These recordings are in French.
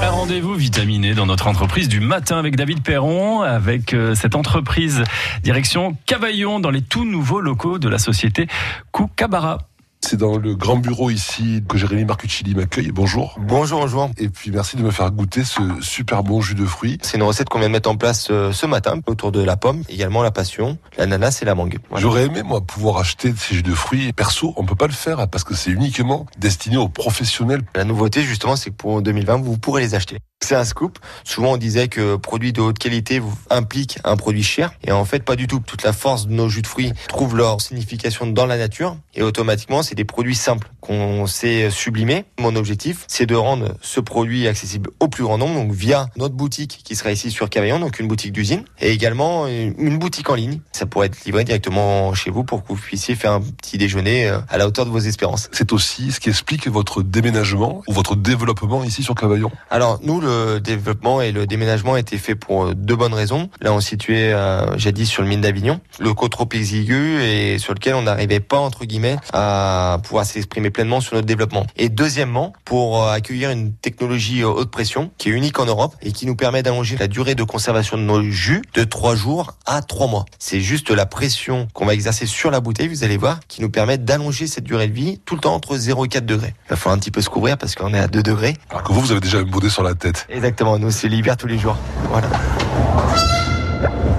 Un rendez-vous vitaminé dans notre entreprise du matin avec David Perron, avec euh, cette entreprise direction Cavaillon dans les tout nouveaux locaux de la société Koukabarra. C'est dans le grand bureau ici que Jérémy Marcucci m'accueille. Bonjour. Bonjour, bonjour. Et puis merci de me faire goûter ce super bon jus de fruits. C'est une recette qu'on vient de mettre en place euh, ce matin autour de la pomme, également la passion, l'ananas et la mangue. Voilà. J'aurais aimé moi pouvoir acheter ces jus de fruits. Perso, on peut pas le faire hein, parce que c'est uniquement destiné aux professionnels. La nouveauté justement, c'est que pour 2020, vous pourrez les acheter. C'est un scoop. Souvent, on disait que produit de haute qualité implique un produit cher. Et en fait, pas du tout. Toute la force de nos jus de fruits trouve leur signification dans la nature. Et automatiquement, c'est des produits simples qu'on sait sublimer. Mon objectif, c'est de rendre ce produit accessible au plus grand nombre. Donc, via notre boutique qui sera ici sur Cavaillon, donc une boutique d'usine. Et également une boutique en ligne. Ça pourrait être livré directement chez vous pour que vous puissiez faire un petit déjeuner euh, à la hauteur de vos espérances. C'est aussi ce qui explique votre déménagement ou votre développement ici sur Cavaillon. Alors, nous, le le développement et le déménagement étaient faits pour deux bonnes raisons. Là, on situait euh, jadis sur le mine d'Avignon, le côte trop exigu et sur lequel on n'arrivait pas entre guillemets à pouvoir s'exprimer pleinement sur notre développement. Et deuxièmement, pour euh, accueillir une technologie euh, haute pression qui est unique en Europe et qui nous permet d'allonger la durée de conservation de nos jus de trois jours à trois mois. C'est juste la pression qu'on va exercer sur la bouteille, vous allez voir, qui nous permet d'allonger cette durée de vie tout le temps entre 0 et 4 degrés. Il va falloir un petit peu se couvrir parce qu'on est à 2 degrés. Alors que vous, vous avez déjà un bonnet sur la tête. Exactement, nous c'est l'hiver tous les jours. Voilà.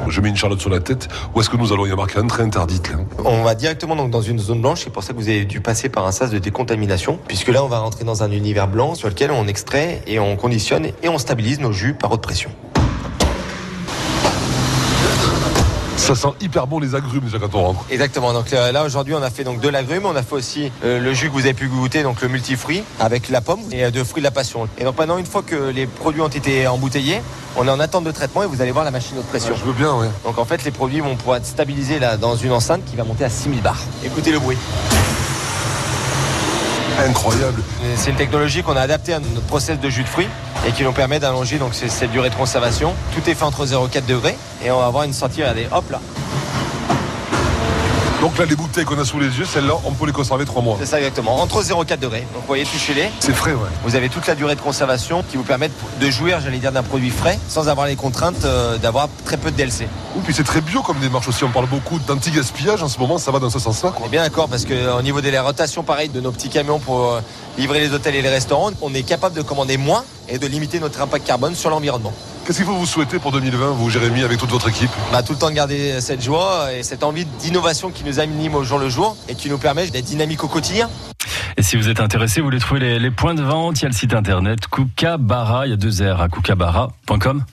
Je mets une charlotte sur la tête. Où est-ce que nous allons? Y a marqué entrée interdite là On va directement donc dans une zone blanche. C'est pour ça que vous avez dû passer par un sas de décontamination, puisque là on va rentrer dans un univers blanc sur lequel on extrait et on conditionne et on stabilise nos jus par haute pression. Ça sent hyper bon les agrumes déjà quand on rentre. Exactement. Donc euh, là aujourd'hui on a fait donc de l'agrume, on a fait aussi euh, le jus que vous avez pu goûter, donc le multifruit avec la pomme et euh, de fruits de la passion. Et donc maintenant une fois que les produits ont été embouteillés, on est en attente de traitement et vous allez voir la machine haute pression. Ouais, je veux bien, oui. Donc en fait les produits vont pouvoir être stabilisés là dans une enceinte qui va monter à 6000 bars. Écoutez le bruit. Incroyable. C'est une technologie qu'on a adaptée à notre process de jus de fruits et qui nous permet d'allonger cette durée de conservation. Tout est fait entre 0 et 4 degrés et on va avoir une sortie, regardez, hop là. Donc là, les bouteilles qu'on a sous les yeux, celles-là, on peut les conserver 3 mois. C'est ça exactement, entre 0 et 4 degrés. Donc vous voyez, touchez-les. C'est frais, ouais. Vous avez toute la durée de conservation qui vous permet de jouir, j'allais dire, d'un produit frais sans avoir les contraintes euh, d'avoir très peu de DLC. Ou puis c'est très bio comme démarche aussi. On parle beaucoup d'anti-gaspillage en ce moment, ça va dans ce sens-là. On est bien d'accord parce qu'au niveau de la rotation, pareil, de nos petits camions pour euh, livrer les hôtels et les restaurants, on est capable de commander moins et de limiter notre impact carbone sur l'environnement. Qu'est-ce qu'il faut vous souhaiter pour 2020, vous, Jérémy, avec toute votre équipe? Bah, Tout le temps de garder cette joie et cette envie d'innovation qui nous anime au jour le jour et qui nous permet d'être dynamique au quotidien. Et si vous êtes intéressé, vous voulez trouver les, les, points de vente, il y a le site internet Kookabarra, il y a deux R à kookabarra.com.